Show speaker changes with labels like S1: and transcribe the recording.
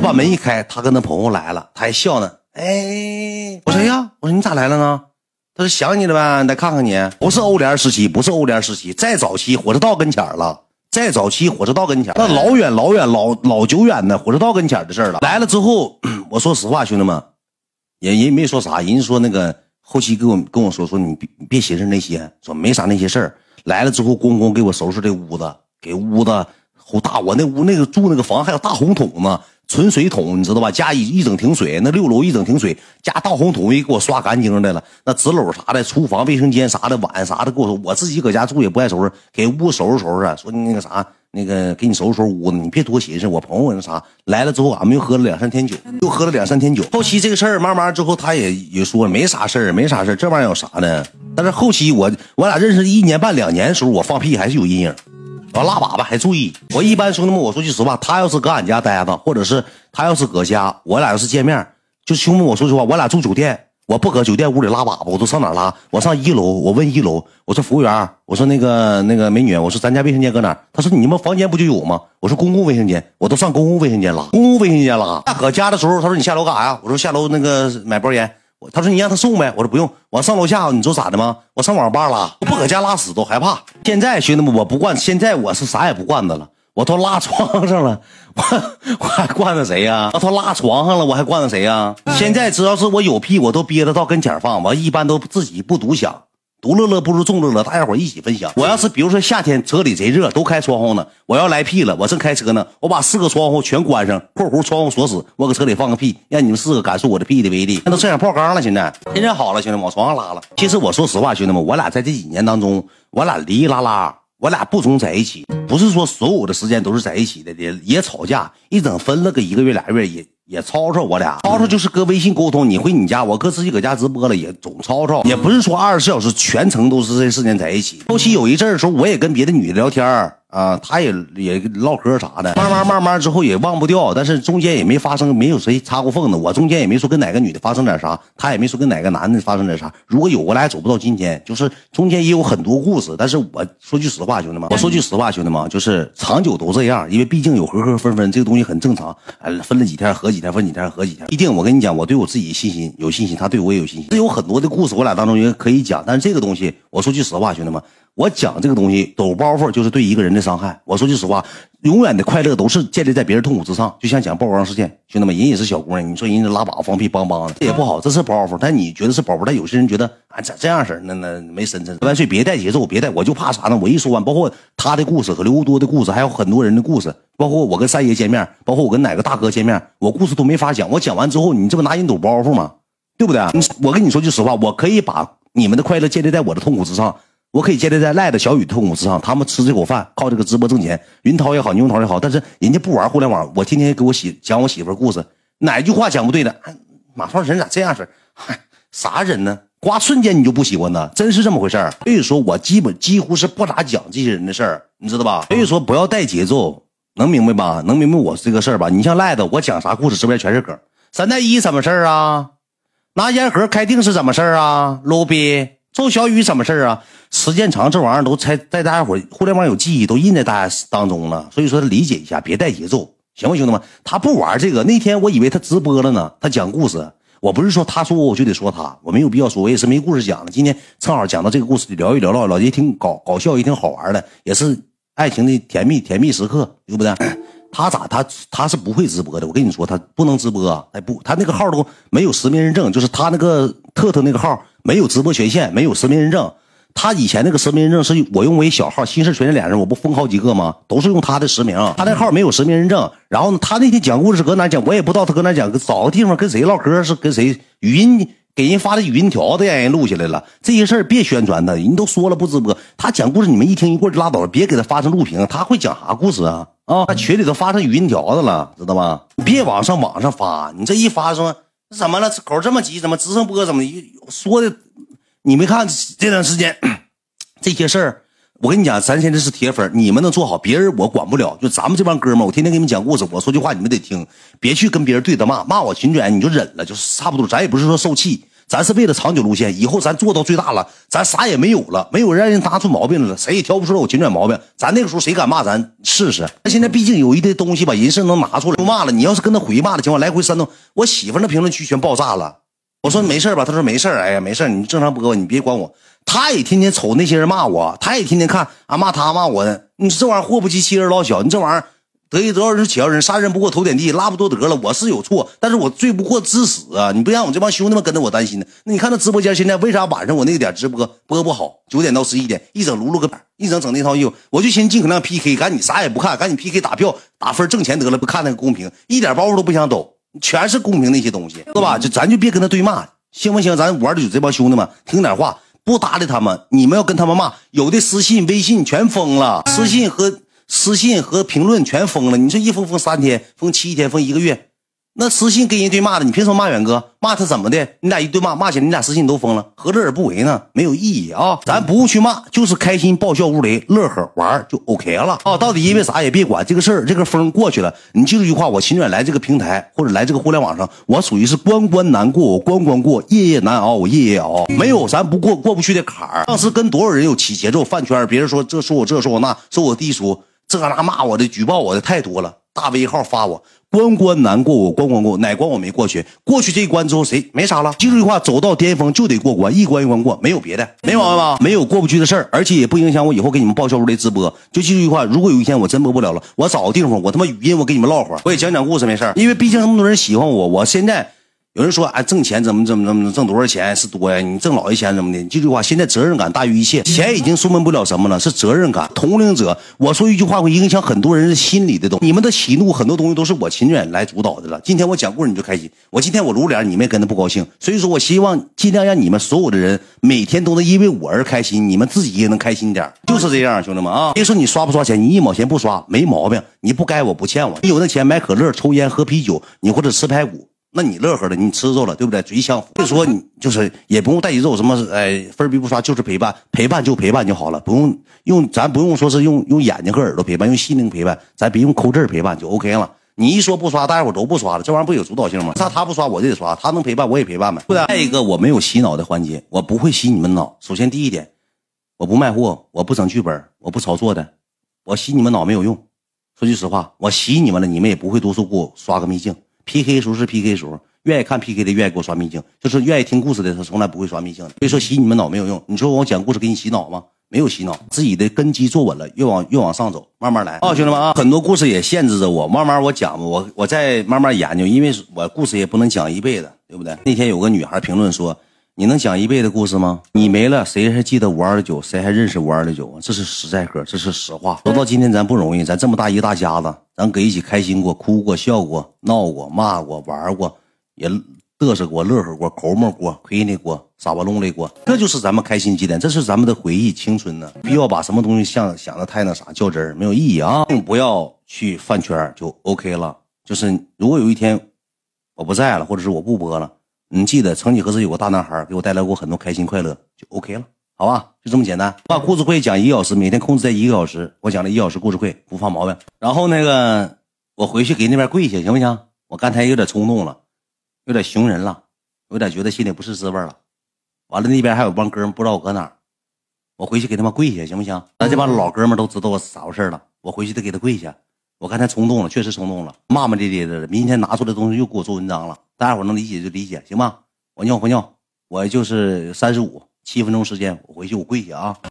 S1: 我把门一开，他跟他朋友来了，他还笑呢。哎，我说呀，我说你咋来了呢？他说想你了呗，来看看你。不是欧联时期，不是欧联时期，再早期火车道跟前了，再早期火车道跟前，那老远老远老老久远的火车道跟前的事了。来了之后，我说实话，兄弟们，人人没说啥，人家说那个后期跟我跟我说说你别别寻思那些，说没啥那些事儿。来了之后，咣咣给我收拾这屋子，给屋子好大。我那屋那个住那个房还有大红桶呢，存水桶你知道吧？加一一整停水，那六楼一整停水加大红桶也给我刷干净的了。那纸篓啥的，厨房卫生间啥的碗啥的给我。我自己搁家住也不爱收拾，给屋收拾收拾。说那个啥，那个给你收拾收拾屋子，你别多寻思。我朋友那啥来了之后，俺们又喝了两三天酒，又喝了两三天酒。后期这个事儿慢慢之后，他也也说没啥事儿，没啥事儿。这玩意儿有啥呢？但是后期我我俩认识一年半两年的时候，我放屁还是有阴影。我拉粑粑还注意。我一般兄弟们，我说句实话，他要是搁俺家待着，或者是他要是搁家，我俩要是见面，就兄弟，我说实话，我俩住酒店，我不搁酒店屋里拉粑粑，我都上哪拉？我上一楼，我问一楼，我说服务员，我说那个那个美女，我说咱家卫生间搁哪？他说你们房间不就有吗？我说公共卫生间，我都上公共卫生间拉，公共卫生间拉。那搁家的时候，他说你下楼干啥呀？我说下楼那个买包烟。他说你让他送呗，我说不用，我上楼下，你说咋的吗？我上网吧拉，我不搁家拉屎都害怕。现在兄弟们，我不惯，现在我是啥也不惯着了，我都拉床上了，我我还惯着谁呀？我都拉床上了，我还惯着谁呀？现在只要是我有屁，我都憋着到跟前放，我一般都自己不独享。独乐乐不如众乐乐，大家伙一起分享。我要是比如说夏天车里贼热，都开窗户呢，我要来屁了，我正开车呢，我把四个窗户全关上，括弧窗户锁死，我搁车里放个屁，让你们四个感受我的屁的威力。那都摄像泡缸了，现在现在好了，兄弟们往床上拉了。其实我说实话，兄弟们，我俩在这几年当中，我俩哩哩啦啦，我俩不总在一起，不是说所有的时间都是在一起的，也也吵架，一整分了个一个月俩月也。也吵吵我俩，吵吵就是搁微信沟通，你回你家，我搁自己搁家直播了，也总吵吵，也不是说二十四小时全程都是这四年在一起。后期有一阵儿的时候，我也跟别的女的聊天啊，他也也唠嗑啥的，慢慢慢慢之后也忘不掉，但是中间也没发生，没有谁插过缝子，我中间也没说跟哪个女的发生点啥，他也没说跟哪个男的发生点啥。如果有，我俩也走不到今天。就是中间也有很多故事，但是我说句实话，兄弟们，我说句实话，兄弟们，就是长久都这样，因为毕竟有合合分分，这个东西很正常。哎，分了几天合几天，分几天合几天，毕竟。我跟你讲，我对我自己信心有信心，他对我也有信心。这有很多的故事，我俩当中也可以讲，但是这个东西，我说句实话，兄弟们。我讲这个东西，抖包袱就是对一个人的伤害。我说句实话，永远的快乐都是建立在别人痛苦之上。就像讲曝光事件，兄弟们，人也是小姑娘，你说人家拉粑放屁梆梆的，这也不好，这是包袱。但你觉得是包袱，但有些人觉得啊，咋这样式儿？那那没深沉。万岁，别带节奏，别带，我就怕啥呢？我一说完，包括他的故事和刘多的故事，还有很多人的故事，包括我跟三爷见面，包括我跟哪个大哥见面，我故事都没法讲。我讲完之后，你这不拿人抖包袱吗？对不对？我跟你说句实话，我可以把你们的快乐建立在我的痛苦之上。我可以建立在赖的小雨痛苦之上，他们吃这口饭，靠这个直播挣钱。云涛也好，牛涛也好，但是人家不玩互联网，我天天给我媳讲我媳妇故事，哪句话讲不对的？马超人咋这样式嗨，啥人呢？瓜瞬间你就不喜欢呢？真是这么回事所以说我基本几乎是不咋讲这些人的事儿，你知道吧？所以说不要带节奏，能明白吧？能明白我这个事儿吧？你像赖子，我讲啥故事，直播间全是梗。三代一什么事儿啊？拿烟盒开腚是怎么事儿啊？搂逼。周小雨什么事儿啊？时间长，这玩意儿都在在大家伙互联网有记忆，都印在大家当中了。所以说理解一下，别带节奏，行不，兄弟们？他不玩这个。那天我以为他直播了呢，他讲故事。我不是说他说我就得说他，我没有必要说，我也是没故事讲的。今天正好讲到这个故事，聊一聊，唠唠也挺搞搞笑，也挺好玩的，也是爱情的甜蜜甜蜜时刻，对不对？他咋他他是不会直播的，我跟你说，他不能直播，哎不，他那个号都没有实名认证，就是他那个特特那个号没有直播权限，没有实名认证。他以前那个实名认证是我用我一小号，新事全是俩人，我不封好几个吗？都是用他的实名，他那号没有实名认证。然后呢，他那天讲故事搁哪讲，我也不知道他搁哪讲，找个地方跟谁唠嗑，是跟谁语音。给人发的语音条子让人录下来了，这些事儿别宣传他，人都说了不直播。他讲故事，你们一听一过就拉倒了，别给他发成录屏。他会讲啥故事啊？啊，他群里头发成语音条子了，知道吗？你别往上网上发，你这一发说怎么了？口这么急，怎么直升播怎么说的？你没看这段时间这些事儿？我跟你讲，咱现在是铁粉，你们能做好，别人我管不了。就咱们这帮哥们，我天天给你们讲故事，我说句话你们得听，别去跟别人对着骂，骂我群主你就忍了，就差不多。咱也不是说受气。咱是为了长久路线，以后咱做到最大了，咱啥也没有了，没有让人拿出毛病来了，谁也挑不出来我秦拽毛病。咱那个时候谁敢骂咱试试？那现在毕竟有一堆东西吧，人是能拿出来。都骂了，你要是跟他回骂的情况，来回煽动，我媳妇那评论区全爆炸了。我说没事吧？他说没事哎呀，没事你正常播，你别管我。他也天天瞅那些人骂我，他也天天看啊骂他骂我的。你这玩意儿祸不及妻儿老小，你这玩意儿得意多少人且饶人，杀人不过头点地，拉不多得了。我是有错，但是我罪不过致死啊！你不让我这帮兄弟们跟着我担心呢？那你看那直播间现在为啥晚上我那个点直播播不好？九点到十一点，一整撸撸个板，一整整那套衣服，我就寻思尽可能 PK，赶紧啥也不看，赶紧 PK 打票打分挣钱得了，不看那个公屏，一点包袱都不想抖，全是公屏那些东西，是吧？就咱就别跟他对骂。行不行？咱玩的有这帮兄弟们，听点话，不搭理他们。你们要跟他们骂，有的私信、微信全封了，私信和私信和评论全封了。你这一封封三天，封七天，封一个月。那私信跟人对骂的，你凭什么骂远哥？骂他怎么的？你俩一对骂，骂起来你俩私信都封了，何乐而不为呢？没有意义啊！咱不用去骂，就是开心爆笑无雷，乐呵玩就 OK 了啊！到底因为啥也别管这个事儿，这个风过去了。你记住一句话：我秦远来这个平台或者来这个互联网上，我属于是关关难过，我关关过；夜夜难熬，我夜夜熬。没有咱不过过不去的坎儿。当时跟多少人有起节奏饭圈，别人说这说我这说我那，说我低俗，这那骂我的，举报我的太多了。大 V 号发我关关难过，我关关过，哪关我没过去？过去这一关之后，谁没啥了？记住一句话：走到巅峰就得过关，一关一关过，没有别的，没毛病吧？没有过不去的事儿，而且也不影响我以后给你们报销如雷直播。就记住一句话：如果有一天我真播不了了，我找个地方，我他妈语音，我给你们唠会儿，我也讲讲故事，没事儿。因为毕竟那么多人喜欢我，我现在。有人说，啊，挣钱怎么怎么怎么挣多少钱是多呀？你挣老些钱怎么的？你这句话，现在责任感大于一切。钱已经说明不了什么了，是责任感。同龄者，我说一句话会影响很多人心里的东西。你们的喜怒很多东西都是我秦远来主导的了。今天我讲故事你就开心，我今天我露脸你们也跟着不高兴。所以说我希望尽量让你们所有的人每天都能因为我而开心，你们自己也能开心点，就是这样，兄弟们啊！别说你刷不刷钱，你一毛钱不刷没毛病，你不该我不欠我。你有那钱买可乐、抽烟、喝啤酒，你或者吃排骨。那你乐呵了，你吃着了，对不对？嘴香所以说你就是也不用带节奏，什么哎分逼不刷，就是陪伴，陪伴就陪伴就好了，不用用咱不用说是用用眼睛和耳朵陪伴，用心灵陪伴，咱别用抠字陪伴就 OK 了。你一说不刷，大家伙都不刷了，这玩意儿不有主导性吗？他他不刷我就得刷，他能陪伴我也陪伴呗。再一个，我没有洗脑的环节，我不会洗你们脑。首先第一点，我不卖货，我不整剧本，我不炒作的，我洗你们脑没有用。说句实话，我洗你们了，你们也不会多说给我刷个秘境。PK 时候是 PK 时候，愿意看 PK 的愿意给我刷秘境，就是愿意听故事的他从来不会刷秘境的。所以说洗你们脑没有用，你说我讲故事给你洗脑吗？没有洗脑，自己的根基坐稳了，越往越往上走，慢慢来啊，兄弟们啊，很多故事也限制着我，慢慢我讲吧，我我再慢慢研究，因为我故事也不能讲一辈子，对不对？那天有个女孩评论说。你能讲一辈子故事吗？你没了，谁还记得五二的酒？谁还认识五二的酒啊？这是实在嗑，这是实话。走到今天，咱不容易，咱这么大一个大家子，咱搁一起开心过，哭过，笑过，闹过，骂过，玩过，也嘚瑟过，乐呵过，抠门过，亏你过，傻巴弄的过，这就是咱们开心节点，这是咱们的回忆，青春呢。不要把什么东西想想的太那啥较真儿，没有意义啊！不要去饭圈就 OK 了。就是如果有一天我不在了，或者是我不播了。你记得，曾几何时有个大男孩给我带来过很多开心快乐，就 OK 了，好吧？就这么简单。把故事会讲一个小时，每天控制在一个小时，我讲了一小时故事会，不犯毛病。然后那个，我回去给那边跪下，行不行？我刚才有点冲动了，有点熊人了，有点觉得心里不是滋味了。完了，那边还有帮哥们不知道我搁哪儿，我回去给他们跪下，行不行？咱这帮老哥们都知道我咋回事了，我回去得给他跪下。我刚才冲动了，确实冲动了，骂骂咧咧的。明天拿出来东西又给我做文章了，大家伙能理解就理解，行吗？我尿不尿？我就是三十五，七分钟时间，我回去我跪下啊。